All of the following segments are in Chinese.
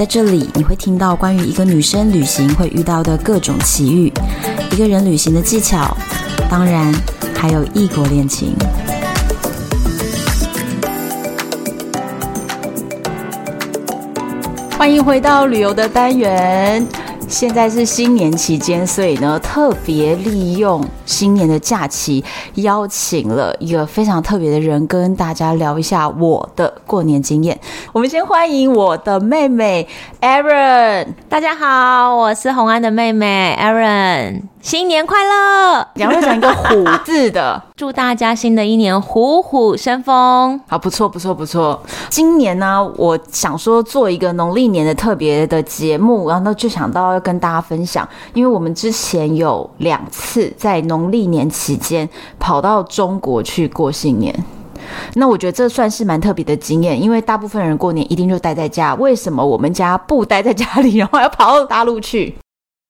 在这里，你会听到关于一个女生旅行会遇到的各种奇遇，一个人旅行的技巧，当然还有异国恋情。欢迎回到旅游的单元。现在是新年期间，所以呢，特别利用新年的假期，邀请了一个非常特别的人，跟大家聊一下我的过年经验。我们先欢迎我的妹妹 Aaron，。大家好，我是洪安的妹妹 Aaron。新年快乐！两位讲一个虎字的，祝大家新的一年虎虎生风。好，不错，不错，不错。今年呢，我想说做一个农历年的特别的节目，然后就想到要跟大家分享，因为我们之前有两次在农历年期间跑到中国去过新年，那我觉得这算是蛮特别的经验，因为大部分人过年一定就待在家，为什么我们家不待在家里，然后要跑到大陆去？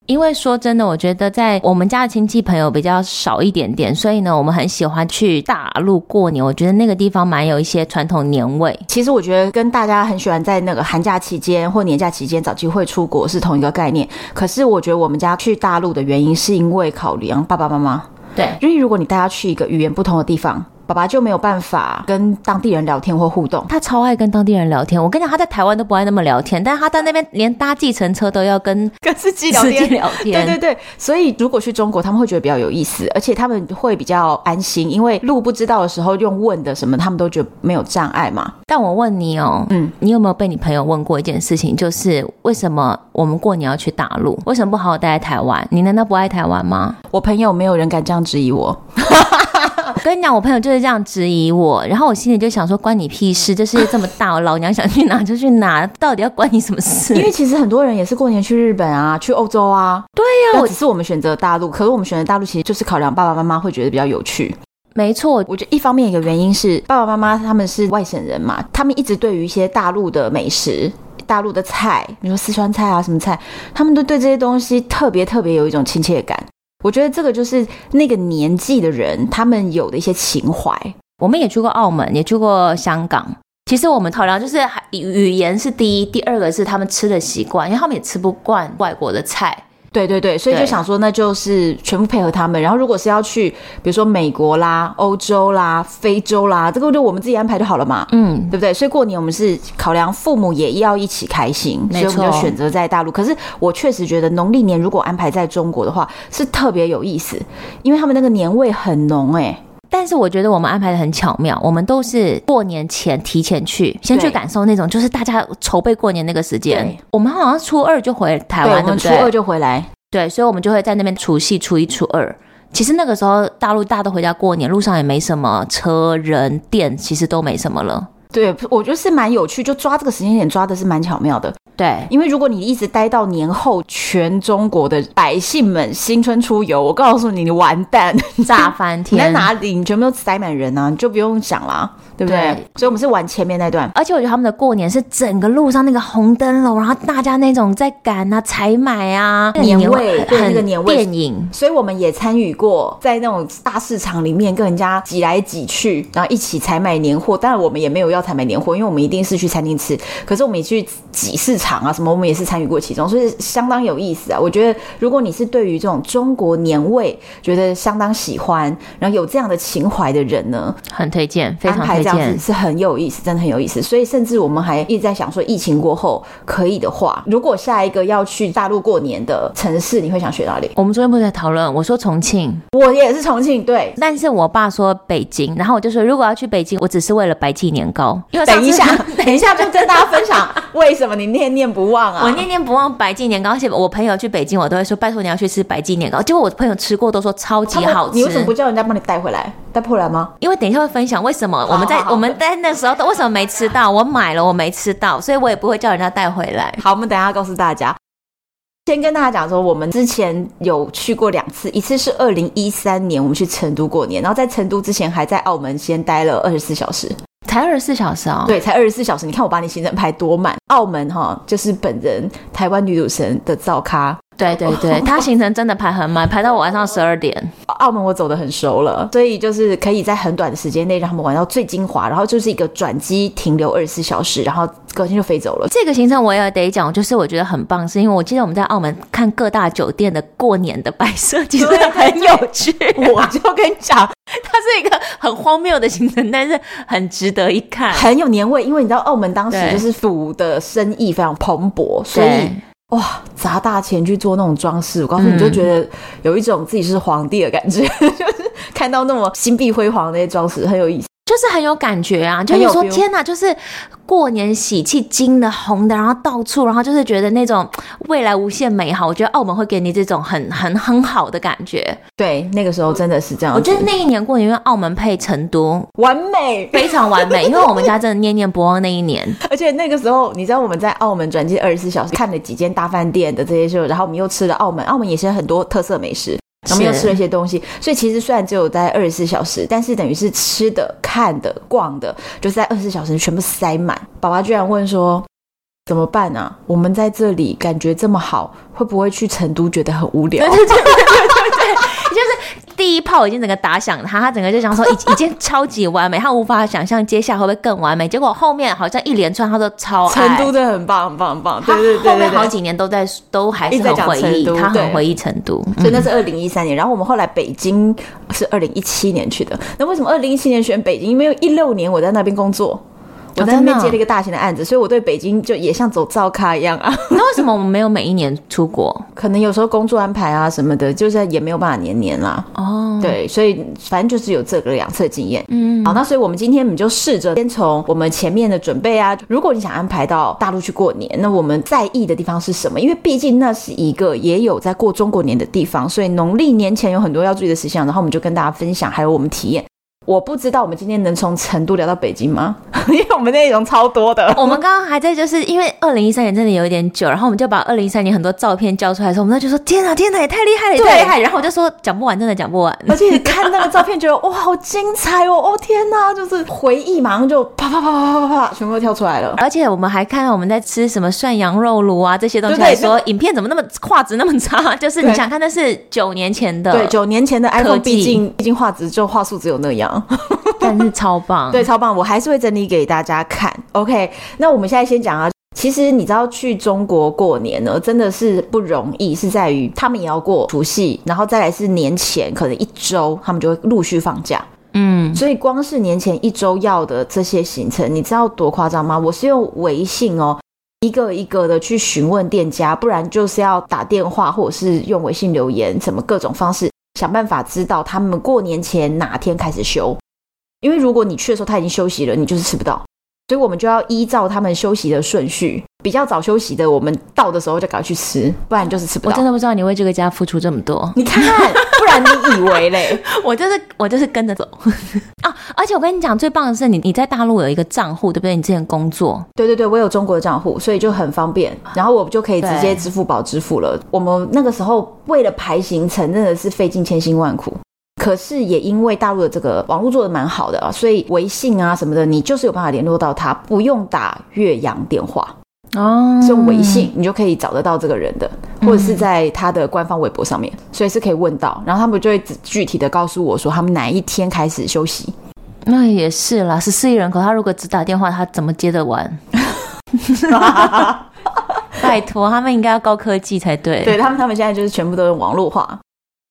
因为说真的，我觉得在我们家的亲戚朋友比较少一点点，所以呢，我们很喜欢去大陆过年。我觉得那个地方蛮有一些传统年味。其实我觉得跟大家很喜欢在那个寒假期间或年假期间找机会出国是同一个概念。可是我觉得我们家去大陆的原因是因为考量爸爸妈妈。对，因为如果你带他去一个语言不同的地方。爸爸就没有办法跟当地人聊天或互动。他超爱跟当地人聊天。我跟你讲，他在台湾都不爱那么聊天，但是他在那边连搭计程车都要跟跟司机聊天。聊天。对对对，所以如果去中国，他们会觉得比较有意思，而且他们会比较安心，因为路不知道的时候用问的什么，他们都觉得没有障碍嘛。但我问你哦，嗯，你有没有被你朋友问过一件事情，就是为什么我们过年要去大陆？为什么不好好待在台湾？你难道不爱台湾吗？我朋友没有人敢这样质疑我。我跟你讲，我朋友就是这样质疑我，然后我心里就想说，关你屁事！这世界这么大，我老娘想去哪就去哪，到底要关你什么事？因为其实很多人也是过年去日本啊，去欧洲啊。对呀、啊，只是我们选择大陆，可是我们选择大陆其实就是考量爸爸妈妈会觉得比较有趣。没错，我觉得一方面一个原因是爸爸妈妈他们是外省人嘛，他们一直对于一些大陆的美食、大陆的菜，比如说四川菜啊什么菜，他们都对这些东西特别特别有一种亲切感。我觉得这个就是那个年纪的人，他们有的一些情怀。我们也去过澳门，也去过香港。其实我们考量就是语言是第一，第二个是他们吃的习惯，因为他们也吃不惯外国的菜。对对对，所以就想说，那就是全部配合他们。然后，如果是要去，比如说美国啦、欧洲啦、非洲啦，这个就我们自己安排就好了嘛。嗯，对不对？所以过年我们是考量父母也要一起开心，所以我们就选择在大陆。可是我确实觉得农历年如果安排在中国的话，是特别有意思，因为他们那个年味很浓哎、欸。但是我觉得我们安排的很巧妙，我们都是过年前提前去，先去感受那种就是大家筹备过年那个时间。我们好像初二就回台湾，对，对不对？初二就回来，对，所以我们就会在那边除夕、初一、初二。其实那个时候大陆大家都回家过年，路上也没什么车、人、店，其实都没什么了。对，我觉得是蛮有趣，就抓这个时间点抓的是蛮巧妙的。对，因为如果你一直待到年后，全中国的百姓们新春出游，我告诉你，你完蛋，炸翻天！你在哪里？你全部都塞满人啊，你就不用想了。对不对？对，所以我们是玩前面那段，而且我觉得他们的过年是整个路上那个红灯笼，然后大家那种在赶啊、采买啊，年味，对那个年味，电影。所以我们也参与过，在那种大市场里面跟人家挤来挤去，然后一起采买年货。当然我们也没有要采买年货，因为我们一定是去餐厅吃。可是我们也去挤市场。场啊什么，我们也是参与过其中，所以相当有意思啊。我觉得如果你是对于这种中国年味觉得相当喜欢，然后有这样的情怀的人呢，很推荐，非常推荐，这样子是很有意思，真的很有意思。所以甚至我们还一直在想说，疫情过后可以的话，如果下一个要去大陆过年的城市，你会想去哪里？我们昨天不是在讨论，我说重庆，我也是重庆，对，但是我爸说北京，然后我就说如果要去北京，我只是为了白记年糕。因为等一下，等一下，就跟大家分享为什么你念念不忘啊？我念念不忘白记年糕，而且我朋友去北京，我都会说拜托你要去吃白记年糕。结果我朋友吃过都说超级好吃，你为什么不叫人家帮你带回来？带破来吗？因为等一下会分享为什么我们在 我们在那时候都为什么没吃到，我买了我没吃到，所以我也不会叫人家带回来。好，我们等一下告诉大家。先跟大家讲说，我们之前有去过两次，一次是二零一三年我们去成都过年，然后在成都之前还在澳门先待了二十四小时。才二十四小时啊、哦？对，才二十四小时。你看我把你行程排多满。澳门哈，就是本人台湾女主神的灶咖。对对对，他 行程真的排很满，排到晚上十二点。澳门我走的很熟了，所以就是可以在很短的时间内让他们玩到最精华，然后就是一个转机停留二十四小时，然后隔天就飞走了。这个行程我也得讲，就是我觉得很棒，是因为我记得我们在澳门看各大酒店的过年的摆设，其实很有趣。我就跟你讲，它是一个很荒谬的行程，但是很值得一看，很有年味。因为你知道澳门当时就是府的生意非常蓬勃，所以。哇，砸大钱去做那种装饰，我告诉你，就觉得有一种自己是皇帝的感觉，嗯、就是看到那么金碧辉煌的那些装饰，很有意思。就是很有感觉啊！就是说天哪，就是过年喜气，金的、红的，然后到处，然后就是觉得那种未来无限美好。我觉得澳门会给你这种很很很好的感觉。对，那个时候真的是这样。我觉得那一年过年，因为澳门配成都，完美，非常完美。因为我们家真的念念不忘那一年。而且那个时候，你知道我们在澳门转机二十四小时，看了几间大饭店的这些秀，然后我们又吃了澳门，澳门也是很多特色美食。我们又吃了一些东西，所以其实虽然只有在二十四小时，但是等于是吃的、看的、逛的，就是在二十四小时全部塞满。爸爸居然问说：“怎么办啊？我们在这里感觉这么好，会不会去成都觉得很无聊？” 第一炮已经整个打响他，他整个就想说已 已经超级完美，他无法想象接下来会不会更完美。结果后面好像一连串他都超爱，成都真的很棒很棒很棒。对对对，对，对，后面好几年都在都还是很回忆，他很回忆成都。所以那是二零一三年，然后我们后来北京是二零一七年去的。那为什么二零一七年选北京？因为一六年我在那边工作。我在那边接了一个大型的案子，所以我对北京就也像走灶咖一样啊。那为什么我们没有每一年出国？可能有时候工作安排啊什么的，就是也没有办法年年啦。哦，对，所以反正就是有这个两次经验。嗯，好，那所以我们今天我们就试着先从我们前面的准备啊。如果你想安排到大陆去过年，那我们在意的地方是什么？因为毕竟那是一个也有在过中国年的地方，所以农历年前有很多要注意的事项。然后我们就跟大家分享，还有我们体验。我不知道我们今天能从成都聊到北京吗？因为我们内容超多的。我们刚刚还在，就是因为二零一三年真的有一点久，然后我们就把二零一三年很多照片交出来的时候，我们就说：天哪，天哪，也太厉害了，也太厉害！然后我就说讲不完，真的讲不完。而且看那个照片，觉得哇，好精彩哦！哦天哪，就是回忆马上就啪啪啪啪啪啪啪，全部都跳出来了。而且我们还看到我们在吃什么涮羊肉炉啊这些东西，来说影片怎么那么画质那么差？就是你想看的是九年前的，对，九年前的 iPhone，毕竟毕竟画质就画素只有那样。但是超棒，对，超棒！我还是会整理给大家看。OK，那我们现在先讲啊。其实你知道去中国过年呢，真的是不容易，是在于他们也要过除夕，然后再来是年前可能一周，他们就会陆续放假。嗯，所以光是年前一周要的这些行程，你知道多夸张吗？我是用微信哦，一个一个的去询问店家，不然就是要打电话或者是用微信留言，什么各种方式想办法知道他们过年前哪天开始休。因为如果你去的时候他已经休息了，你就是吃不到，所以我们就要依照他们休息的顺序，比较早休息的，我们到的时候就赶快去吃，不然就是吃不到。我真的不知道你为这个家付出这么多，你看，不然你以为嘞？我就是我就是跟着走啊！而且我跟你讲，最棒的是你你在大陆有一个账户，对不对？你之前工作，对对对，我有中国的账户，所以就很方便，然后我就可以直接支付宝支付了。我们那个时候为了排行程，真的是费尽千辛万苦。可是也因为大陆的这个网络做的蛮好的啊，所以微信啊什么的，你就是有办法联络到他，不用打越洋电话哦，是用微信你就可以找得到这个人的，或者是在他的官方微博上面，所以是可以问到，然后他们就会具体的告诉我说他们哪一天开始休息。那也是啦，十四亿人口，他如果只打电话，他怎么接得完？拜托，他们应该要高科技才对。对他们，他们现在就是全部都用网络化。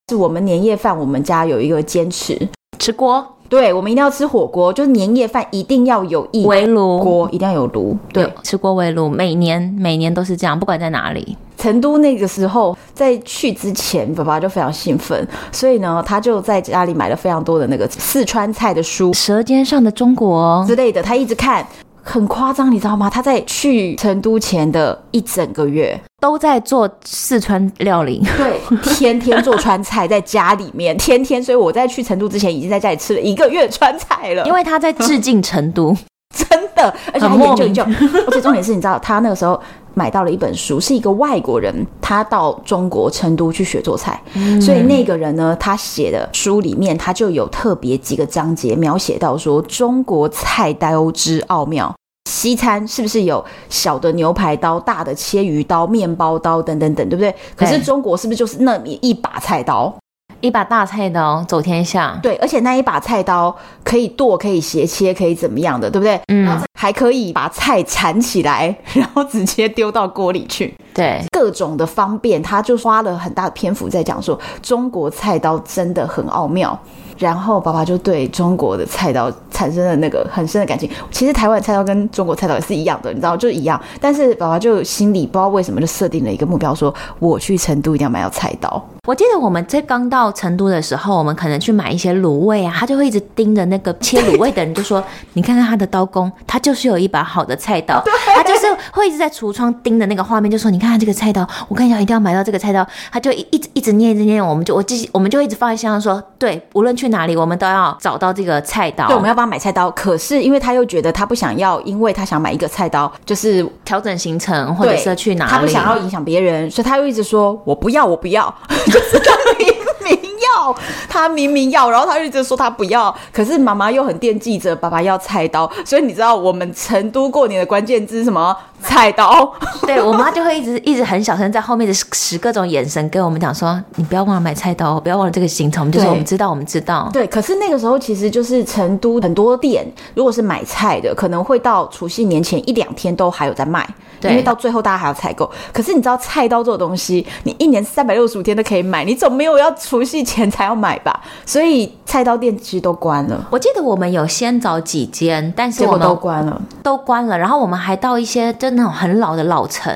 是我们年夜饭，我们家有一个坚持，吃锅。对，我们一定要吃火锅，就是年夜饭一定要有一围炉锅，一定要有炉。对，吃锅围炉，每年每年都是这样，不管在哪里。成都那个时候，在去之前，爸爸就非常兴奋，所以呢，他就在家里买了非常多的那个四川菜的书，《舌尖上的中国》之类的，他一直看。很夸张，你知道吗？他在去成都前的一整个月都在做四川料理，对，天天做川菜，在家里面 天天。所以我在去成都之前，已经在家里吃了一个月川菜了。因为他在致敬成都，真的，而且他研究研究。而且重点是，你知道，他那个时候买到了一本书，是一个外国人，他到中国成都去学做菜，嗯、所以那个人呢，他写的书里面，他就有特别几个章节描写到说中国菜刀之奥妙。西餐是不是有小的牛排刀、大的切鱼刀、面包刀等等等，对不对？可是中国是不是就是那么一把菜刀，一把大菜刀走天下？对，而且那一把菜刀可以剁、可以斜切、可以怎么样的，对不对？嗯，还可以把菜铲起来，然后直接丢到锅里去。对，各种的方便，他就花了很大的篇幅在讲说中国菜刀真的很奥妙。然后爸爸就对中国的菜刀产生了那个很深的感情。其实台湾菜刀跟中国菜刀也是一样的，你知道，就一样。但是爸爸就心里不知道为什么就设定了一个目标，说我去成都一定要买到菜刀。我记得我们在刚到成都的时候，我们可能去买一些卤味啊，他就会一直盯着那个切卤味的人，就说：“你看看他的刀工，他就是有一把好的菜刀。”他就是会一直在橱窗盯着那个画面，就说：“你看看这个菜刀，我跟你讲，一定要买到这个菜刀。”他就一一直一直念一直念，我们就我记，我们就一直放在心上说：“对，无论去哪里，我们都要找到这个菜刀。对，我们要帮他买菜刀。可是因为他又觉得他不想要，因为他想买一个菜刀，就是调整行程或者是去哪里，他不想要影响别人，所以他又一直说：我不要，我不要，就是他明明要，他明明要，然后他又一直说他不要。可是妈妈又很惦记着爸爸要菜刀，所以你知道我们成都过年的关键字是什么？菜刀，对，我妈就会一直一直很小声在后面的使各种眼神跟我们讲说：“你不要忘了买菜刀，不要忘了这个行程。”我们就说：“我们知道，我们知道。”对，可是那个时候其实就是成都很多店，如果是买菜的，可能会到除夕年前一两天都还有在卖，对，因为到最后大家还要采购。可是你知道菜刀这种东西，你一年三百六十五天都可以买，你总没有要除夕前才要买吧？所以菜刀店其实都关了。我记得我们有先找几间，但是结果都关了，都关了。然后我们还到一些那种很老的老城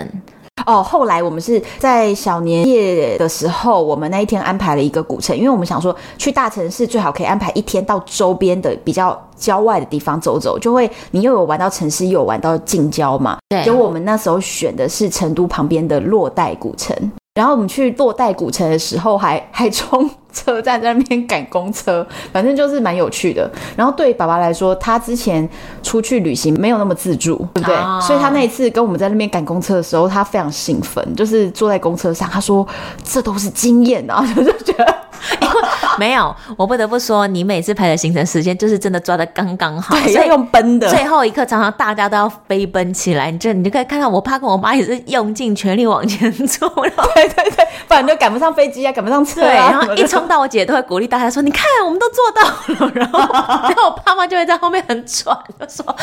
哦，后来我们是在小年夜的时候，我们那一天安排了一个古城，因为我们想说去大城市最好可以安排一天到周边的比较郊外的地方走走，就会你又有玩到城市，又有玩到近郊嘛。对，结果我们那时候选的是成都旁边的洛带古城。然后我们去洛带古城的时候还，还还冲车站在那边赶公车，反正就是蛮有趣的。然后对爸爸来说，他之前出去旅行没有那么自助，对不对？哦、所以他那一次跟我们在那边赶公车的时候，他非常兴奋，就是坐在公车上，他说这都是经验啊，就觉得。因为 没有，我不得不说，你每次排的行程时间就是真的抓的刚刚好，对，要用奔的。最后一刻，常常大家都要飞奔起来，你就你就可以看到我爸跟我妈也是用尽全力往前冲，对对对，不然就赶不上飞机啊，赶不上车啊。然后一冲到，我姐都会鼓励大家说：“你看，我们都做到了。”然后然后我爸妈就会在后面很喘，就说：“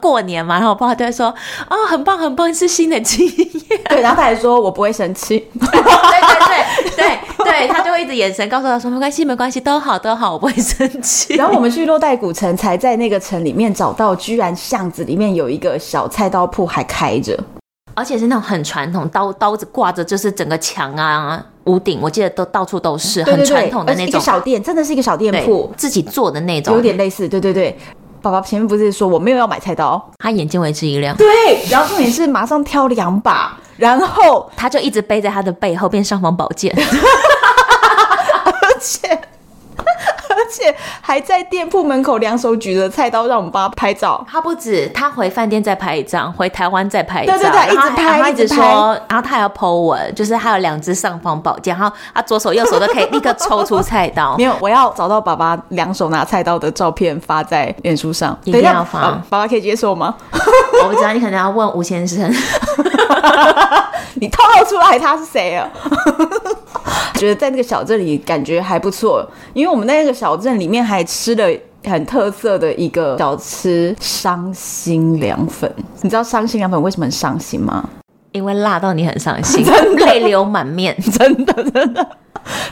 过年嘛。”然后我爸就会说：“啊，很棒很棒，是新的经验。”对，然后他还说：“我不会生气。”对对对对对，他就会一直眼神告诉他说：“没关系，没关系，都好都好，我不会生气。”然后我们去洛带古城，才在那个城里面找到，居然巷子里面有一个小菜刀铺还开着，而且是那种很传统，刀刀子挂着，就是整个墙啊、屋顶，我记得都到处都是，很传统的那种。一个小店，真的是一个小店铺，自己做的那种，有点类似。对对对，爸爸前面不是说我没有要买菜刀，他眼睛为之一亮。对，然后重点是马上挑两把，然后他就一直背在他的背后变尚方宝剑。而且，而且还在店铺门口两手举着菜刀，让我们帮他拍照。他不止，他回饭店再拍一张，回台湾再拍一张。对对对，一直拍，一直说，然后他还要 po 文，就是他有两只尚方宝剑，然后他左手右手都可以立刻抽出菜刀。没有，我要找到爸爸两手拿菜刀的照片发在脸书上，一定要发。爸爸可以接受吗？我不知道，你可能要问吴先生。你透露出来他是谁啊？觉得在那个小镇里感觉还不错，因为我们那个小镇里面还吃了很特色的一个小吃——伤心凉粉。你知道伤心凉粉为什么很伤心吗？因为辣到你很伤心，泪流满面，真的真的。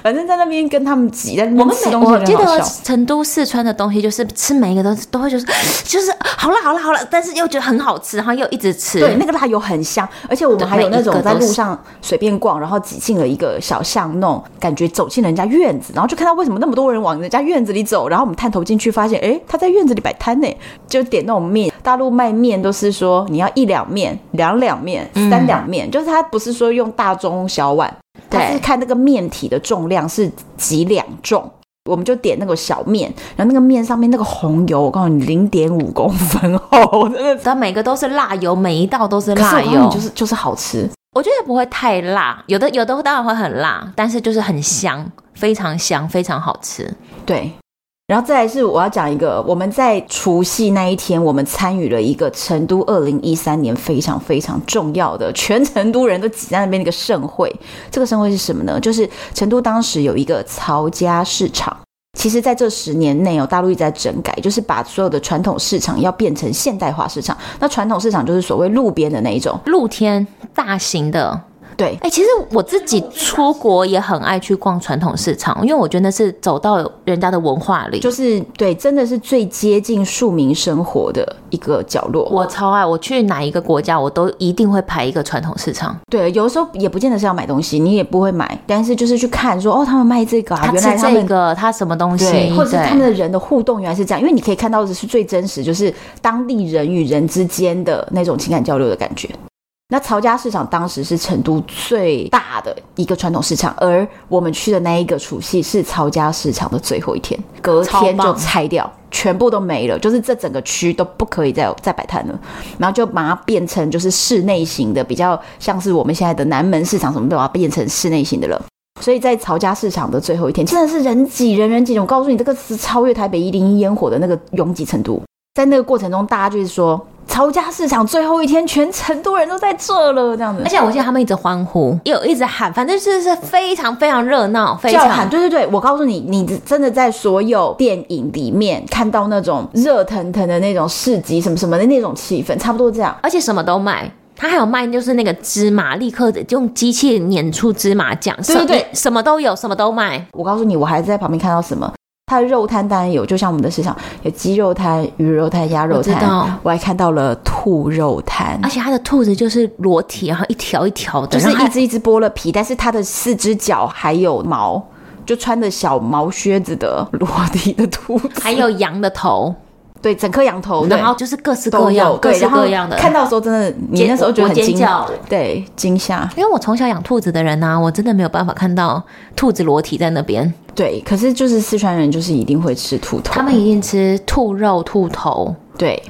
反正在那边跟他们挤，在我们吃东西。我记得成都、四川的东西，就是吃每一个都都会就是就是好辣好辣好辣，但是又觉得很好吃，然后又一直吃。对，那个辣油很香，而且我们还有那种在路上随便逛，然后挤进了一个小巷弄，感觉走进人家院子，然后就看到为什么那么多人往人家院子里走，然后我们探头进去发现，哎，他在院子里摆摊呢，就点那种面。大陆卖面都是说你要一两面、两两面、三两面，嗯、就是它不是说用大中小碗。它是看那个面体的重量是几两重，我们就点那个小面，然后那个面上面那个红油，我告诉你零点五公分厚，真的，它每个都是辣油，每一道都是辣油，就是就是好吃。我觉得不会太辣，有的有的当然会很辣，但是就是很香，非常香，非常好吃。对。然后再来是我要讲一个，我们在除夕那一天，我们参与了一个成都二零一三年非常非常重要的，全成都人都挤在那边那个盛会。这个盛会是什么呢？就是成都当时有一个曹家市场。其实在这十年内哦，大陆一直在整改，就是把所有的传统市场要变成现代化市场。那传统市场就是所谓路边的那一种，露天大型的。对，哎、欸，其实我自己出国也很爱去逛传统市场，因为我觉得那是走到人家的文化里，就是对，真的是最接近庶民生活的一个角落。我超爱，我去哪一个国家，我都一定会排一个传统市场。对，有的时候也不见得是要买东西，你也不会买，但是就是去看说，哦，他们卖这个啊，原来他们这个他什么东西，或者是他们的人的互动原来是这样，因为你可以看到的是最真实，就是当地人与人之间的那种情感交流的感觉。那曹家市场当时是成都最大的一个传统市场，而我们去的那一个除夕是曹家市场的最后一天，隔天就拆掉，全部都没了，就是这整个区都不可以再再摆摊了，然后就把它变成就是室内型的，比较像是我们现在的南门市场什么都把它变成室内型的了。所以在曹家市场的最后一天，真的是人挤人人挤人，我告诉你，这个是超越台北一零一烟火的那个拥挤程度，在那个过程中，大家就是说。曹家市场最后一天，全成都人都在这了，这样子。而且我记得他们一直欢呼，有一直喊，反正就是非常非常热闹，非常喊。对对对，我告诉你，你真的在所有电影里面看到那种热腾腾的那种市集什么什么的那种气氛，差不多这样。而且什么都卖，他还有卖就是那个芝麻，立刻用机器碾出芝麻酱。对对对，什么都有，什么都卖。我告诉你，我还在旁边看到什么。它的肉摊当然有，就像我们的市场有鸡肉摊、鱼肉摊、鸭肉摊，我，我还看到了兔肉摊，而且它的兔子就是裸体，然后一条一条的，就是一只一只剥了皮，但是它的四只脚还有毛，就穿着小毛靴子的裸体的兔子，还有羊的头。对，整颗羊头，然后就是各式各样、各式各样的。看到的时候，真的，你那时候觉得很惊叫，对，惊吓。因为我从小养兔子的人呢、啊，我真的没有办法看到兔子裸体在那边。对，可是就是四川人就是一定会吃兔头，他们一定吃兔肉、兔头。对，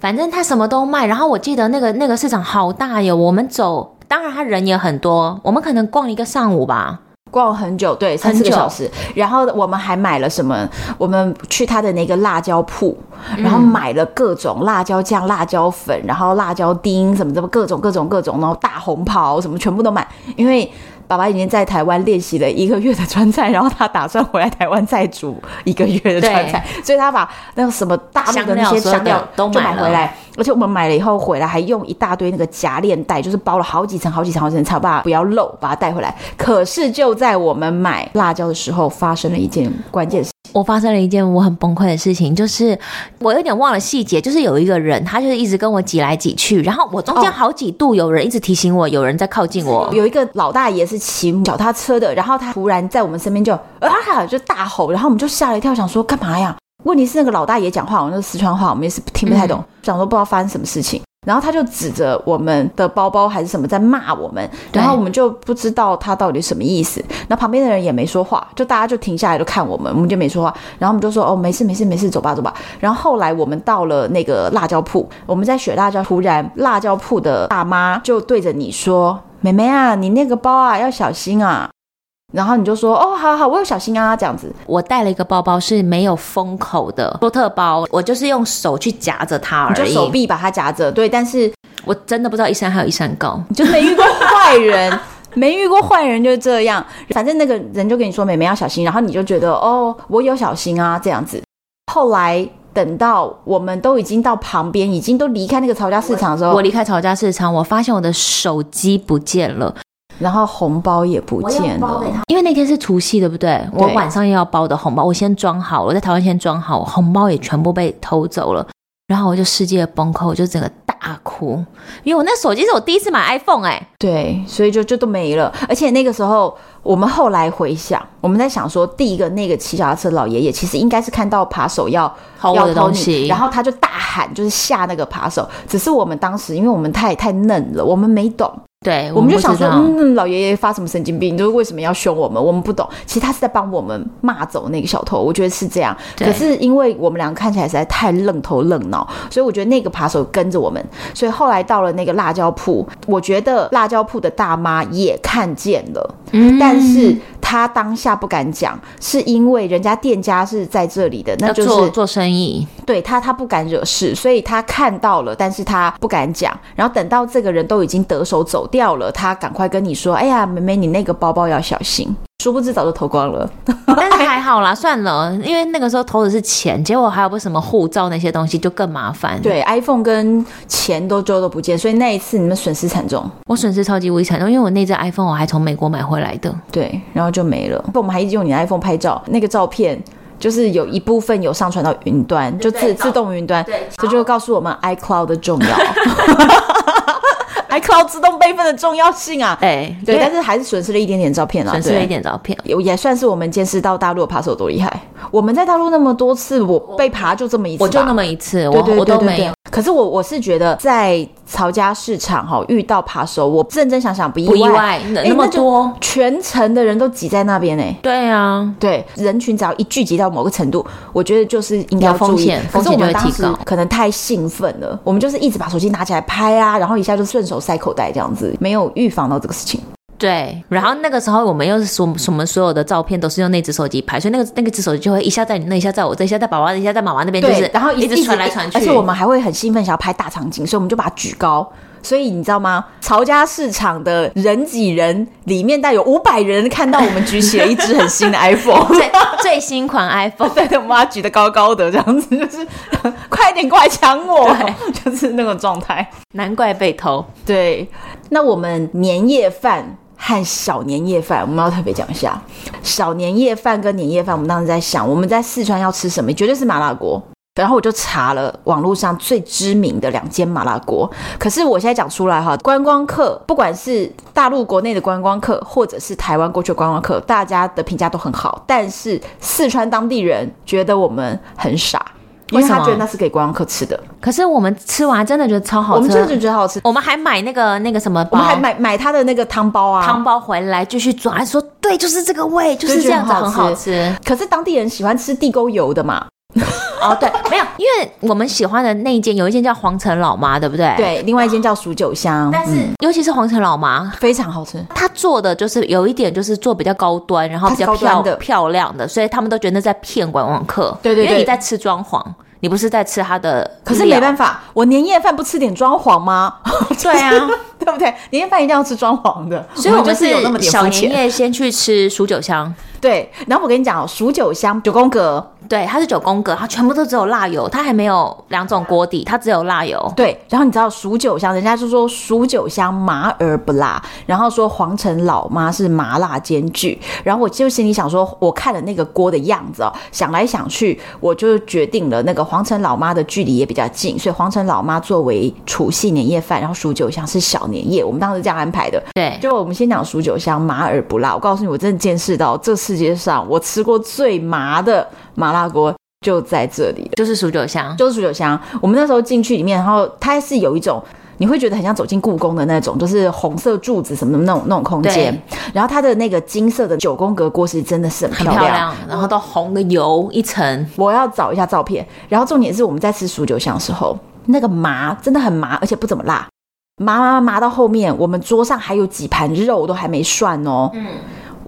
反正他什么都卖。然后我记得那个那个市场好大哟，我们走，当然他人也很多，我们可能逛一个上午吧。逛很久，对，三四个小时。然后我们还买了什么？我们去他的那个辣椒铺，然后买了各种辣椒酱、辣椒粉，然后辣椒丁什么什么各种各种各种，然后大红袍什么全部都买，因为。爸爸已经在台湾练习了一个月的川菜，然后他打算回来台湾再煮一个月的川菜，所以他把那个什么大陆的那些香料都买回来，而且我们买了以后回来还用一大堆那个夹链袋，就是包了好几层、好几层、好几层，才把不要漏，把它带回来。可是就在我们买辣椒的时候，发生了一件关键事。我发生了一件我很崩溃的事情，就是我有点忘了细节，就是有一个人，他就是一直跟我挤来挤去，然后我中间好几度有人一直提醒我，有人在靠近我。有一个老大爷是骑脚踏车的，然后他突然在我们身边就啊就大吼，然后我们就吓了一跳，想说干嘛呀？问题是那个老大爷讲话，我那是四川话我们也是听不太懂，嗯、想说不知道发生什么事情。然后他就指着我们的包包还是什么在骂我们，然后我们就不知道他到底什么意思。那旁边的人也没说话，就大家就停下来就看我们，我们就没说话。然后我们就说：“哦，没事没事没事，走吧走吧。”然后后来我们到了那个辣椒铺，我们在选辣椒，突然辣椒铺的大妈就对着你说：“妹妹啊，你那个包啊要小心啊。”然后你就说哦，好好，我有小心啊，这样子。我带了一个包包是没有封口的多特包，我就是用手去夹着它而已，就手臂把它夹着。对，但是我真的不知道一山还有一山高，就没遇过坏人，没遇过坏人就是这样。反正那个人就跟你说妹妹要小心，然后你就觉得哦，我有小心啊，这样子。后来。等到我们都已经到旁边，已经都离开那个曹家市场的时候，我离开曹家市场，我发现我的手机不见了。然后红包也不见了，因为那天是除夕，对不对？我晚上要包的红包，我先装好，我在台湾先装好，红包也全部被偷走了，然后我就世界崩溃，我就整个大哭，因为我那手机是我第一次买 iPhone，哎、欸，对，所以就就都没了。而且那个时候，我们后来回想，我们在想说，第一个那个骑脚踏车老爷爷，其实应该是看到扒手要偷我的东西，然后他就大喊，就是吓那个扒手。只是我们当时，因为我们太太嫩了，我们没懂。对，我们就想说，嗯，老爷爷发什么神经病？就是为什么要凶我们？我们不懂。其实他是在帮我们骂走那个小偷，我觉得是这样。可是因为我们两个看起来实在太愣头愣脑，所以我觉得那个扒手跟着我们。所以后来到了那个辣椒铺，我觉得辣椒铺的大妈也看见了，嗯，但是他当下不敢讲，是因为人家店家是在这里的，那就是做做生意。对他，他不敢惹事，所以他看到了，但是他不敢讲。然后等到这个人都已经得手走掉了，他赶快跟你说：“哎呀，妹妹，你那个包包要小心。”殊不知早就偷光了。但是还好啦，算了，因为那个时候偷的是钱，结果还有不什么护照那些东西，就更麻烦。对，iPhone 跟钱都就都不见，所以那一次你们损失惨重。我损失超级无敌惨重，因为我那只 iPhone 我还从美国买回来的。对，然后就没了。我们还一直用你的 iPhone 拍照，那个照片就是有一部分有上传到云端，就自自动云端，对，这就告诉我们 iCloud 的重要。iCloud 自动备份的重要性啊！哎、欸，对，但是还是损失了一点点照片啊，损失了一点照片，也也算是我们见识到大陆的扒手多厉害。我们在大陆那么多次，我被扒就这么一次，我就那么一次，我我都没有。可是我我是觉得在曹家市场哈遇到扒手，我认真想想不意外，不意外，那么多，欸、全城的人都挤在那边呢、欸。对啊，对，人群只要一聚集到某个程度，我觉得就是应该要注意，风险就会提高。可能太兴奋了，我们就是一直把手机拿起来拍啊，然后一下就顺手塞口袋这样子，没有预防到这个事情。对，然后那个时候我们又是什什么所有的照片都是用那只手机拍，所以那个那个只手机就会一下在你那，一下在我这，一下在宝宝，一下在妈妈那边，就是然后一直传来传去，而且我们还会很兴奋想要拍大场景，所以我们就把它举高。所以你知道吗？曹家市场的人挤人里面，带有五百人看到我们举起了一只很新的 iPhone，最最新款 iPhone，对，我们把它举得高高的，这样子就是快点过来抢我，就是那种状态。难怪被偷。对，那我们年夜饭。和小年夜饭，我们要特别讲一下。小年夜饭跟年夜饭，我们当时在想，我们在四川要吃什么？绝对是麻辣锅。然后我就查了网络上最知名的两间麻辣锅。可是我现在讲出来哈，观光客，不管是大陆国内的观光客，或者是台湾过去的观光客，大家的评价都很好。但是四川当地人觉得我们很傻。因为他觉得那是给观光客吃的，可是我们吃完真的觉得超好吃，我们真的觉得好吃。我们还买那个那个什么包，我们还买买他的那个汤包啊，汤包回来继续抓，说对，就是这个味，就是这样子很好吃。可是当地人喜欢吃地沟油的嘛。哦，对，没有，因为我们喜欢的那一间有一间叫皇城老妈，对不对？对，另外一间叫蜀九香，但是、嗯、尤其是皇城老妈非常好吃，他做的就是有一点就是做比较高端，然后比较漂漂亮的，所以他们都觉得在骗观光客。对对对，因为你在吃装潢。你不是在吃他的？可是没办法，我年夜饭不吃点装潢吗？对啊，对不对？年夜饭一定要吃装潢的，所以我就是有那么点小年夜先去吃蜀九香。对，然后我跟你讲哦，蜀九香九宫格。对，它是九宫格，它全部都只有辣油，它还没有两种锅底，它只有辣油。对，然后你知道蜀九香，人家就说蜀九香麻而不辣，然后说皇城老妈是麻辣兼具，然后我就心里想说，我看了那个锅的样子哦，想来想去，我就决定了那个皇城老妈的距离也比较近，所以皇城老妈作为除夕年夜饭，然后蜀九香是小年夜，我们当时这样安排的。对，就我们先讲蜀九香麻而不辣，我告诉你，我真的见识到这世界上我吃过最麻的。麻辣锅就在这里，就是蜀九香，就是蜀九香。我们那时候进去里面，然后它是有一种，你会觉得很像走进故宫的那种，就是红色柱子什么的那种那种空间。然后它的那个金色的九宫格锅是真的是很漂亮，漂亮，然后都红的油一层。我要找一下照片。然后重点是我们在吃蜀九香的时候，那个麻真的很麻，而且不怎么辣，麻麻麻到后面，我们桌上还有几盘肉都还没涮哦。嗯。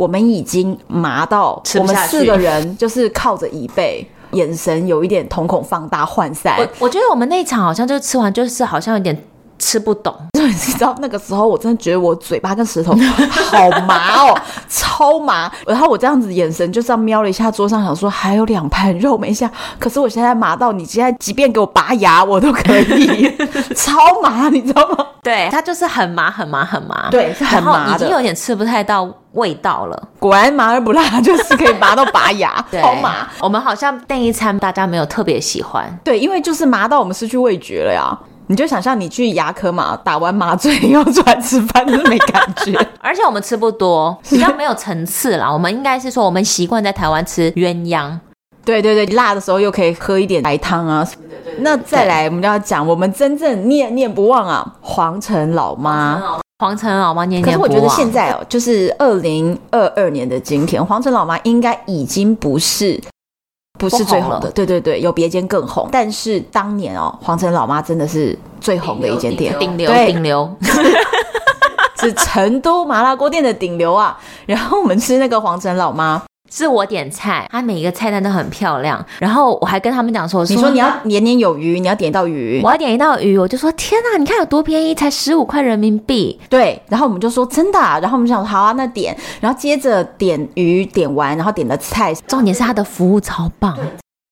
我们已经麻到，我们四个人就是靠着椅背，眼神有一点瞳孔放大、涣散。我我觉得我们那场好像就吃完，就是好像有点吃不懂。对，你知道那个时候我真的觉得我嘴巴跟舌头好麻哦，超麻。然后我这样子眼神就这样瞄了一下桌上，想说还有两盘肉没下。可是我现在麻到你现在即便给我拔牙我都可以，超麻，你知道吗？对，它就是很麻很麻很麻，对，是很麻的，已经有点吃不太到味道了。果然麻而不辣，就是可以麻到拔牙，对超麻。我们好像那一餐大家没有特别喜欢，对，因为就是麻到我们失去味觉了呀。你就想象你去牙科嘛，打完麻醉又出来吃饭，就是没感觉。而且我们吃不多，比较没有层次啦。我们应该是说，我们习惯在台湾吃鸳鸯。对对对，辣的时候又可以喝一点白汤啊。那再来，我们就要讲我们真正念念不忘啊，黄城老妈。黄城老妈念念不忘。可是我觉得现在哦，就是二零二二年的今天，黄城老妈应该已经不是。不是最红的，对对对，有别间更红。但是当年哦，黄城老妈真的是最红的一间店，顶流顶流，是成都麻辣锅店的顶流啊。然后我们吃那个黄城老妈。是我点菜，他每一个菜单都很漂亮。然后我还跟他们讲说，你说你要年年有余，你要点一道鱼，我要点一道鱼，我就说天哪，你看有多便宜，才十五块人民币。对，然后我们就说真的，然后我们就想好啊，那点，然后接着点鱼，点完，然后点了菜，重点是他的服务超棒。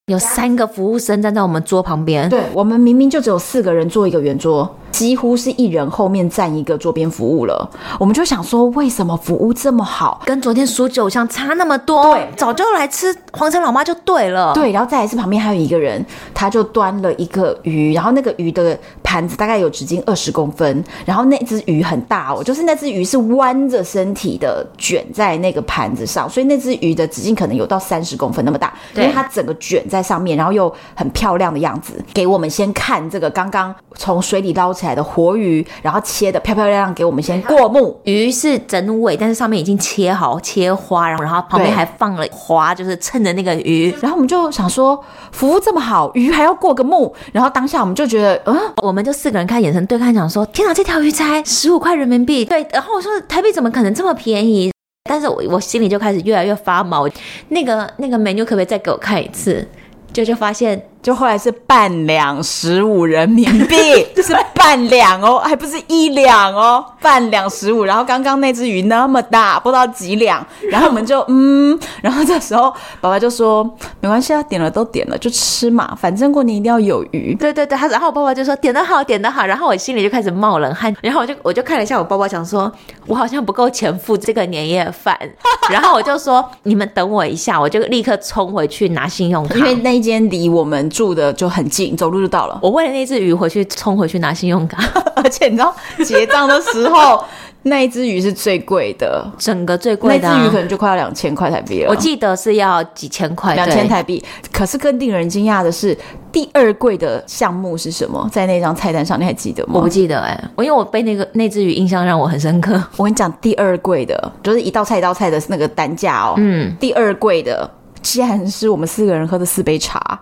有三个服务生站在我们桌旁边，对，我们明明就只有四个人坐一个圆桌，几乎是一人后面站一个桌边服务了。我们就想说，为什么服务这么好，跟昨天数九像差那么多？对，早就来吃黄城老妈就对了。对，然后再来是旁边还有一个人，他就端了一个鱼，然后那个鱼的盘子大概有直径二十公分，然后那只鱼很大哦，就是那只鱼是弯着身体的卷在那个盘子上，所以那只鱼的直径可能有到三十公分那么大，因为它整个卷在。在上面，然后又很漂亮的样子，给我们先看这个刚刚从水里捞起来的活鱼，然后切的漂漂亮亮，给我们先过目。鱼是整尾，但是上面已经切好切花，然后然后旁边还放了花，就是衬着那个鱼。然后我们就想说，服务这么好，鱼还要过个目。然后当下我们就觉得，嗯，我们就四个人看眼神对看，讲说，天哪，这条鱼才十五块人民币。对，然后我说台币怎么可能这么便宜？但是我我心里就开始越来越发毛。那个那个美女可不可以再给我看一次？这就发现。就后来是半两十五人民币，是半两哦，还不是一两哦，半两十五。然后刚刚那只鱼那么大，不知道几两。然后我们就嗯，然后这时候爸爸就说没关系啊，点了都点了，就吃嘛，反正过年一定要有鱼。对对对，他然后我爸爸就说点的好，点的好。然后我心里就开始冒冷汗。然后我就我就看了一下我爸爸，想说我好像不够钱付这个年夜饭。然后我就说你们等我一下，我就立刻冲回去拿信用卡，因为那一间离我们。住的就很近，走路就到了。我为了那只鱼回去冲回去拿信用卡，而且你知道结账的时候，那一只鱼是最贵的，整个最贵的、啊、那只鱼可能就快要两千块台币了。我记得是要几千块，两千台币。可是更令人惊讶的是，第二贵的项目是什么？在那张菜单上，你还记得吗？我不记得哎、欸，我因为我被那个那只鱼印象让我很深刻。我跟你讲，第二贵的就是一道菜一道菜的那个单价哦。嗯，第二贵的竟然是我们四个人喝的四杯茶。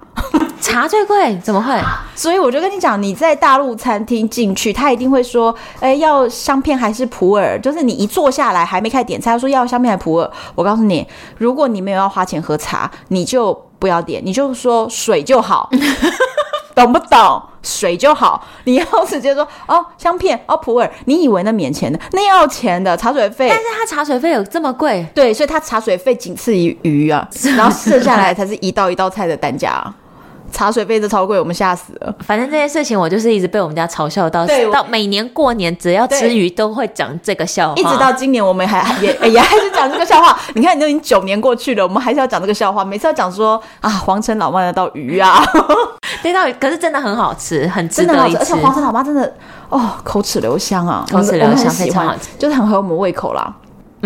茶最贵，怎么会？所以我就跟你讲，你在大陆餐厅进去，他一定会说，哎，要香片还是普洱？就是你一坐下来，还没开始点菜，他说要香片还是普洱？我告诉你，如果你没有要花钱喝茶，你就不要点，你就说水就好，懂不懂？水就好。你要直接说 哦，香片哦，普洱，你以为那免钱的？那要钱的茶水费。但是他茶水费有这么贵？对，所以他茶水费仅次于鱼啊，然后剩下来才是一道一道菜的单价。茶水费都超贵，我们吓死了。反正这件事情，我就是一直被我们家嘲笑到，到每年过年只要吃鱼都会讲这个笑话，一直到今年我们还 也也还是讲这个笑话。你看，你都已经九年过去了，我们还是要讲这个笑话。每次要讲说啊，黄城老妈那道鱼啊，那道鱼可是真的很好吃，很值得一吃。而且黄城老妈真的哦，口齿留香啊，口齿留香非常好吃，就是很合我们胃口啦。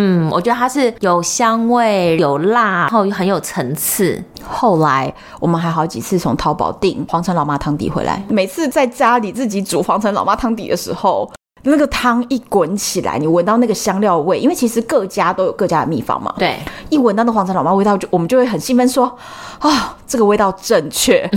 嗯，我觉得它是有香味、有辣，然后很有层次。后来我们还好几次从淘宝订黄城老妈汤底回来，每次在家里自己煮黄城老妈汤底的时候，那个汤一滚起来，你闻到那个香料味，因为其实各家都有各家的秘方嘛。对，一闻到那黄城老妈味道，就我们就会很兴奋说啊、哦，这个味道正确，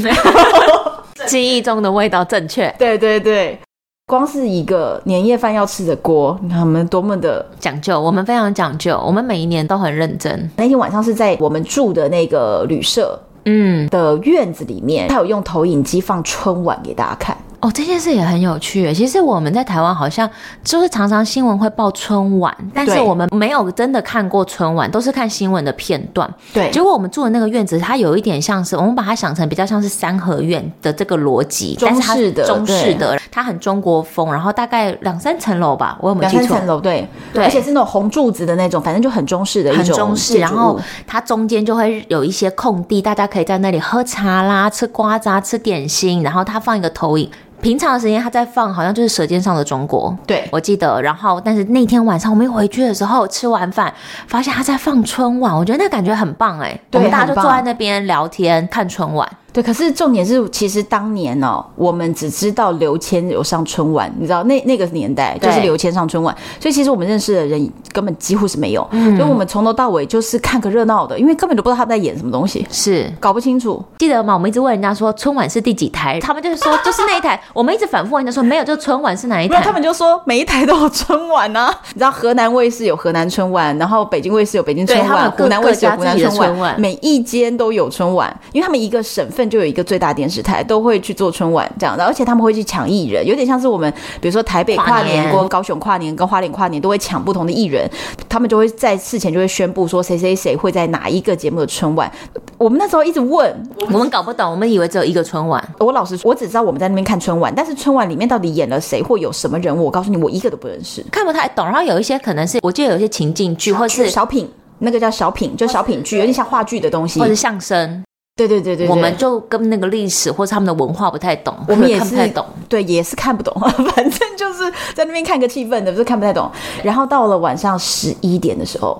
记忆中的味道正确。对对对。光是一个年夜饭要吃的锅，你看我们多么的讲究，我们非常讲究，我们每一年都很认真。那天晚上是在我们住的那个旅社，嗯的院子里面，他有用投影机放春晚给大家看。哦，这件事也很有趣。其实我们在台湾好像就是常常新闻会报春晚，但是我们没有真的看过春晚，都是看新闻的片段。对，结果我们住的那个院子，它有一点像是我们把它想成比较像是三合院的这个逻辑，中式的，中式的，它很中国风，然后大概两三层楼吧，我有没有记错？两三层楼，对对，而且是那种红柱子的那种，反正就很中式的一种，很中式。然后它中间就会有一些空地，大家可以在那里喝茶啦、吃瓜子、吃点心，然后它放一个投影。平常的时间他在放，好像就是《舌尖上的中国》。对，我记得。然后，但是那天晚上我们一回去的时候，吃完饭发现他在放春晚，我觉得那感觉很棒哎。我们大家就坐在那边聊天看春晚。对，可是重点是，其实当年哦，我们只知道刘谦有上春晚，你知道那那个年代就是刘谦上春晚，所以其实我们认识的人根本几乎是没有，嗯，所以我们从头到尾就是看个热闹的，因为根本都不知道他在演什么东西，是搞不清楚。记得吗？我们一直问人家说春晚是第几台，他们就是说就是那一台，我们一直反复问人家说没有，就春晚是哪一台？他们就说每一台都有春晚啊，你知道河南卫视有河南春晚，然后北京卫视有北京春晚，湖南卫视有湖南春晚，每一间都有春晚，因为他们一个省份就有一个最大点。电视台都会去做春晚这样的，而且他们会去抢艺人，有点像是我们，比如说台北跨年、跟高雄跨年、跟花莲跨年，都会抢不同的艺人，他们就会在事前就会宣布说谁谁谁会在哪一个节目的春晚。我们那时候一直问，我们搞不懂，我们以为只有一个春晚。我老实说，我只知道我们在那边看春晚，但是春晚里面到底演了谁或有什么人物，我告诉你，我一个都不认识，看不太懂。然后有一些可能是，我记得有一些情境剧，或是小品，那个叫小品，就小品剧，有点像话剧的东西，或者相声。对对对对，我们就跟那个历史或者他们的文化不太懂，我们 也是看不太懂，对，也是看不懂，反正就是在那边看个气氛的，不是看不太懂。然后到了晚上十一点的时候，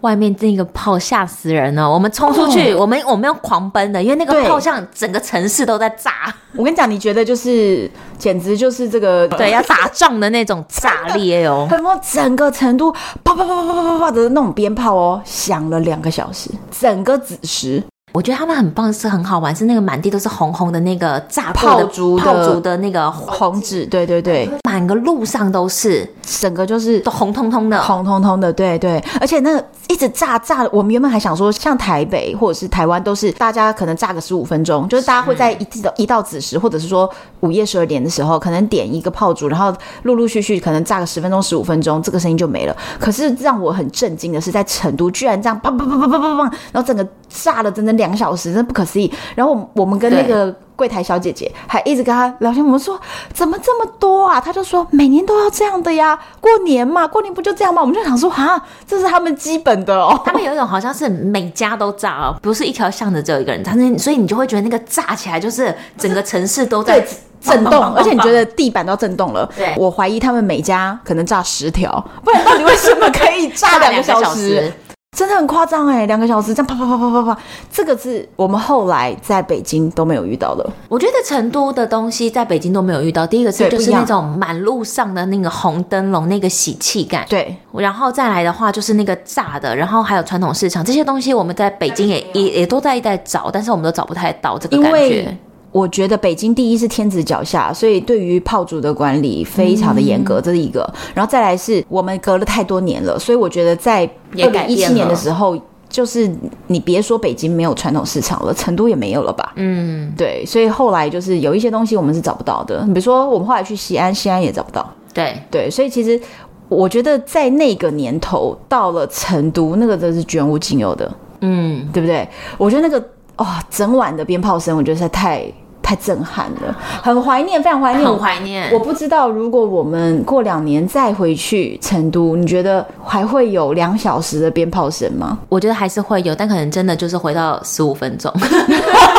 外面那个炮吓死人了，我们冲出去，哦、我们我们要狂奔的，因为那个炮像整个城市都在炸。我跟你讲，你觉得就是简直就是这个对要打仗的那种炸裂哦，什么整个成都啪啪啪啪啪啪啪的那种鞭炮哦，响了两个小时，整个子时。我觉得他们很棒，是很好玩，是那个满地都是红红的那个炸炮竹炮竹的那个红纸，对对对，满个路上都是，整个就是都红彤彤的，红彤彤的，对对，而且那个一直炸炸，我们原本还想说，像台北或者是台湾，都是大家可能炸个十五分钟，就是大家会在一到一到子时，或者是说午夜十二点的时候，可能点一个炮竹，然后陆陆续续可能炸个十分钟、十五分钟，这个声音就没了。可是让我很震惊的是，在成都居然这样砰砰砰砰砰砰砰，然后整个炸了整整两小时，真的不可思议。然后我们跟那个柜台小姐姐还一直跟她聊天，我们说怎么这么多啊？她就说每年都要这样的呀，过年嘛，过年不就这样吗？我们就想说啊，这是他们基本的哦。他们有一种好像是每家都炸哦，不是一条巷子只有一个人，但是所以你就会觉得那个炸起来就是整个城市都在震动，而且你觉得地板都震动了。对，我怀疑他们每家可能炸十条，不然到底为什么可以炸两个小时？真的很夸张哎，两个小时这样啪啪啪啪啪啪，这个是我们后来在北京都没有遇到的。我觉得成都的东西在北京都没有遇到。第一个是就是那种满路上的那个红灯笼，那个喜气感。对，然后再来的话就是那个炸的，然后还有传统市场这些东西，我们在北京也也也都在一带找，但是我们都找不太到这个感觉。我觉得北京第一是天子脚下，所以对于炮竹的管理非常的严格，嗯、这是一个。然后再来是我们隔了太多年了，所以我觉得在二零一七年的时候，就是你别说北京没有传统市场了，成都也没有了吧？嗯，对。所以后来就是有一些东西我们是找不到的，比如说我们后来去西安，西安也找不到。对对，所以其实我觉得在那个年头到了成都，那个真是绝无仅有的。嗯，对不对？我觉得那个哇、哦，整晚的鞭炮声，我觉得实在太。太震撼了，很怀念，非常怀念，很怀念。我不知道，如果我们过两年再回去成都，你觉得还会有两小时的鞭炮声吗？我觉得还是会有，但可能真的就是回到十五分钟，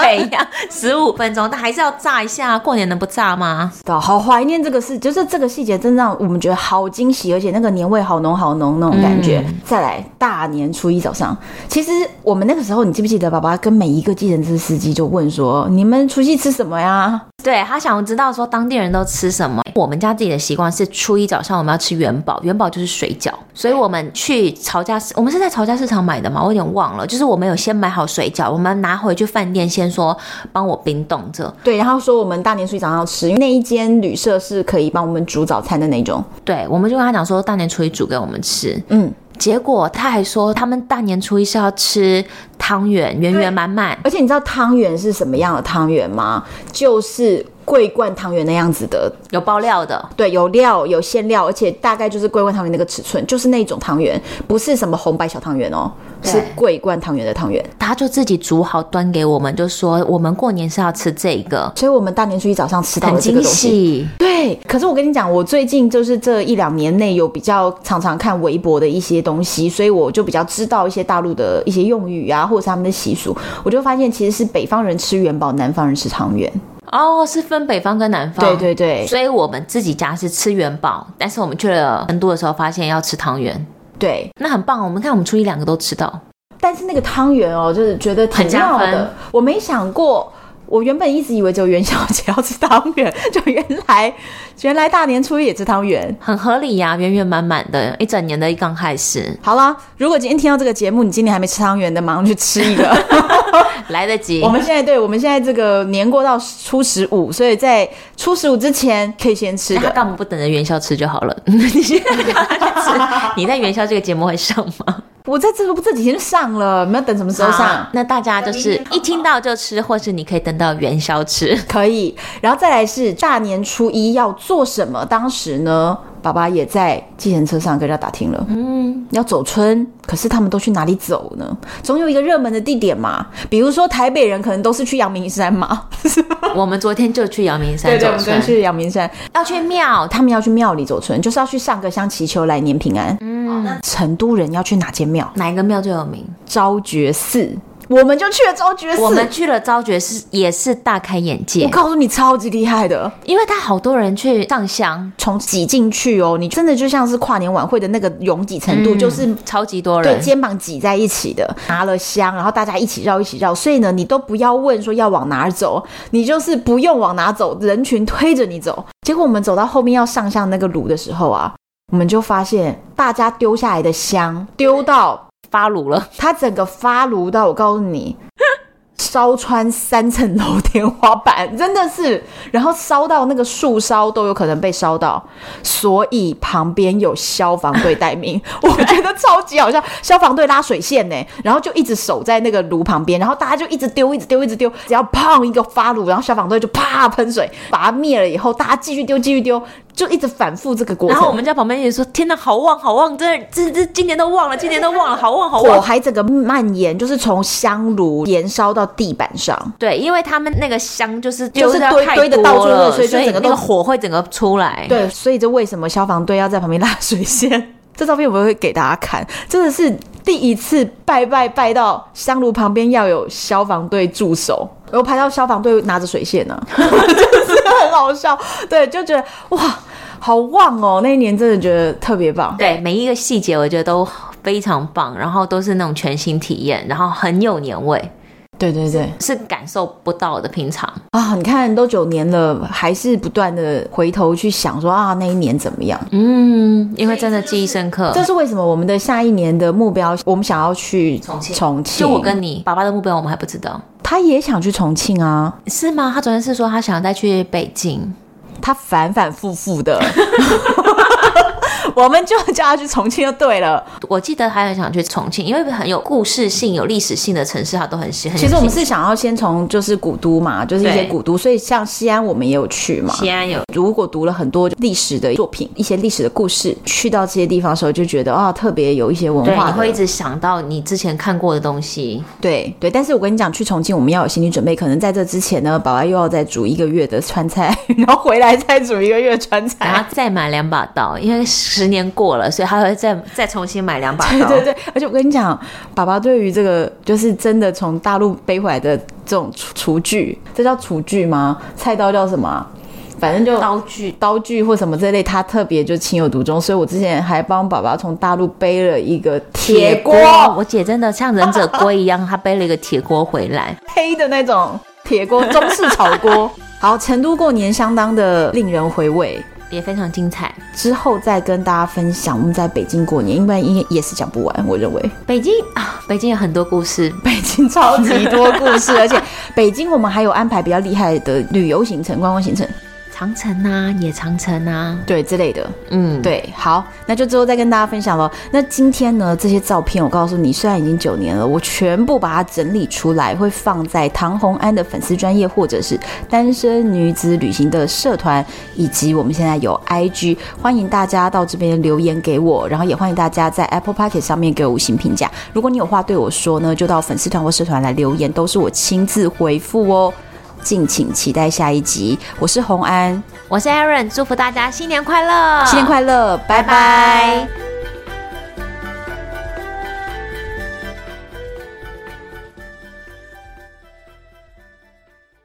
北一样，十五分钟，但还是要炸一下。过年能不炸吗？好怀念这个事，就是这个细节，真让我们觉得好惊喜，而且那个年味好浓好浓那种感觉。嗯、再来，大年初一早上，其实我们那个时候，你记不记得，爸爸跟每一个计程车司机就问说，你们。除夕吃什么呀？对，他想知道说当地人都吃什么。我们家自己的习惯是初一早上我们要吃元宝，元宝就是水饺，所以我们去曹家市，我们是在曹家市场买的嘛，我有点忘了。就是我们有先买好水饺，我们拿回去饭店先说帮我冰冻着。对，然后说我们大年初一早上要吃，因为那一间旅社是可以帮我们煮早餐的那种。对，我们就跟他讲说大年初一煮给我们吃。嗯。结果他还说，他们大年初一是要吃汤圆，圆圆满满。而且你知道汤圆是什么样的汤圆吗？就是桂冠汤圆那样子的，有包料的，对，有料有馅料，而且大概就是桂冠汤圆那个尺寸，就是那种汤圆，不是什么红白小汤圆哦，对是桂冠汤圆的汤圆。他就自己煮好端给我们，就说我们过年是要吃这个，所以我们大年初一早上吃到很了这个东西。惊喜。对，可是我跟你讲，我最近就是这一两年内有比较常常看微博的一些东西，所以我就比较知道一些大陆的一些用语啊，或者是他们的习俗，我就发现其实是北方人吃元宝，南方人吃汤圆。哦，是分北方跟南方。对对对，所以我们自己家是吃元宝，但是我们去了成都的时候，发现要吃汤圆。对，那很棒。我们看我们初一两个都吃到，但是那个汤圆哦，就是觉得挺妙的。我没想过，我原本一直以为只有元宵节要吃汤圆，就原来原来大年初一也吃汤圆，很合理呀、啊，圆圆满满的，一整年的一刚开始。好啦，如果今天听到这个节目，你今年还没吃汤圆的，马上去吃一个。来得及。我们现在对，我们现在这个年过到初十五，所以在初十五之前可以先吃的。那他干嘛不等着元宵吃就好了？你现在给他去吃，你在元宵这个节目会上吗？我在这不这几天就上了，你们要等什么时候上？那大家就是一听到就吃，或是你可以等到元宵吃，可以。然后再来是大年初一要做什么？当时呢，爸爸也在计程车上跟人家打听了，嗯，要走村，可是他们都去哪里走呢？总有一个热门的地点嘛，比如说台北人可能都是去阳明山嘛。我们昨天就去阳明山走春，对对，我们昨天去阳明山，要去庙，他们要去庙里走村，就是要去上个香祈求来年平安。嗯，成都人要去哪间庙？哪一个庙最有名？昭觉寺。我们就去了昭觉寺，我们去了昭觉寺也是大开眼界。我告诉你，超级厉害的，因为他好多人去上香，从挤进去哦，你真的就像是跨年晚会的那个拥挤程度，嗯、就是超级多人，对，肩膀挤在一起的，拿了香，然后大家一起绕，一起绕。所以呢，你都不要问说要往哪儿走，你就是不用往哪走，人群推着你走。结果我们走到后面要上香那个炉的时候啊，我们就发现大家丢下来的香丢到发炉了，它整个发炉到，我告诉你。烧穿三层楼天花板，真的是，然后烧到那个树梢都有可能被烧到，所以旁边有消防队待命，我觉得超级好笑。消防队拉水线呢，然后就一直守在那个炉旁边，然后大家就一直丢，一直丢，一直丢，只要砰一个发炉，然后消防队就啪喷水把它灭了以后，大家继续丢，继续丢。就一直反复这个过程，然后我们家旁边也说：“天哪，好旺好旺！这这这今年都旺了，今年都旺了，好旺好旺！”火还整个蔓延，就是从香炉延烧到地板上。对，因为他们那个香就是就是堆堆的到处热，所以整个那个火会整个出来。对，所以这为什么消防队要在旁边拉水线？这照片我们会给大家看，真的是第一次拜拜拜到香炉旁边要有消防队驻守，然后拍到消防队拿着水线呢、啊，就是很好笑。对，就觉得哇。好旺哦！那一年真的觉得特别棒。对，每一个细节我觉得都非常棒，然后都是那种全新体验，然后很有年味。对对对，是感受不到的平常啊！你看都九年了，还是不断的回头去想说啊，那一年怎么样？嗯，因为真的记忆深刻。这是为什么？我们的下一年的目标，我们想要去重庆。重庆，就我跟你爸爸的目标，我们还不知道。他也想去重庆啊？是吗？他昨天是说他想要再去北京。他反反复复的，我们就叫他去重庆就对了。我记得他很想去重庆，因为很有故事性、有历史性的城市，他都很喜欢。其实我们是想要先从就是古都嘛，就是一些古都，所以像西安我们也有去嘛。西安有，如果读了很多历史的作品，一些历史的故事，去到这些地方的时候，就觉得啊，特别有一些文化。你会一直想到你之前看过的东西。对对，但是我跟你讲，去重庆我们要有心理准备，可能在这之前呢，宝宝又要再煮一个月的川菜，然后回来。再煮一个月川菜，然后再买两把刀，因为十年过了，所以他会再再重新买两把刀。对对对，而且我跟你讲，爸爸对于这个就是真的从大陆背回来的这种厨厨具，这叫厨具吗？菜刀叫什么？反正就刀具、刀具或什么这类，他特别就情有独钟。所以我之前还帮爸爸从大陆背了一个铁锅。我姐真的像忍者龟一样，她背了一个铁锅回来，黑的那种铁锅，中式炒锅。好，成都过年相当的令人回味，也非常精彩。之后再跟大家分享我们在北京过年，因为应该也是讲不完。我认为北京啊，北京有很多故事，北京超级多故事，而且北京我们还有安排比较厉害的旅游行程、观光行程。长城啊，野长城啊，对之类的。嗯，对，好，那就之后再跟大家分享喽。那今天呢，这些照片我告诉你，虽然已经九年了，我全部把它整理出来，会放在唐红安的粉丝专业，或者是单身女子旅行的社团，以及我们现在有 IG，欢迎大家到这边留言给我，然后也欢迎大家在 Apple Podcast 上面给我五星评价。如果你有话对我说呢，就到粉丝团或社团来留言，都是我亲自回复哦。敬请期待下一集。我是红安，我是 Aaron，祝福大家新年快乐，新年快乐，拜拜。拜拜。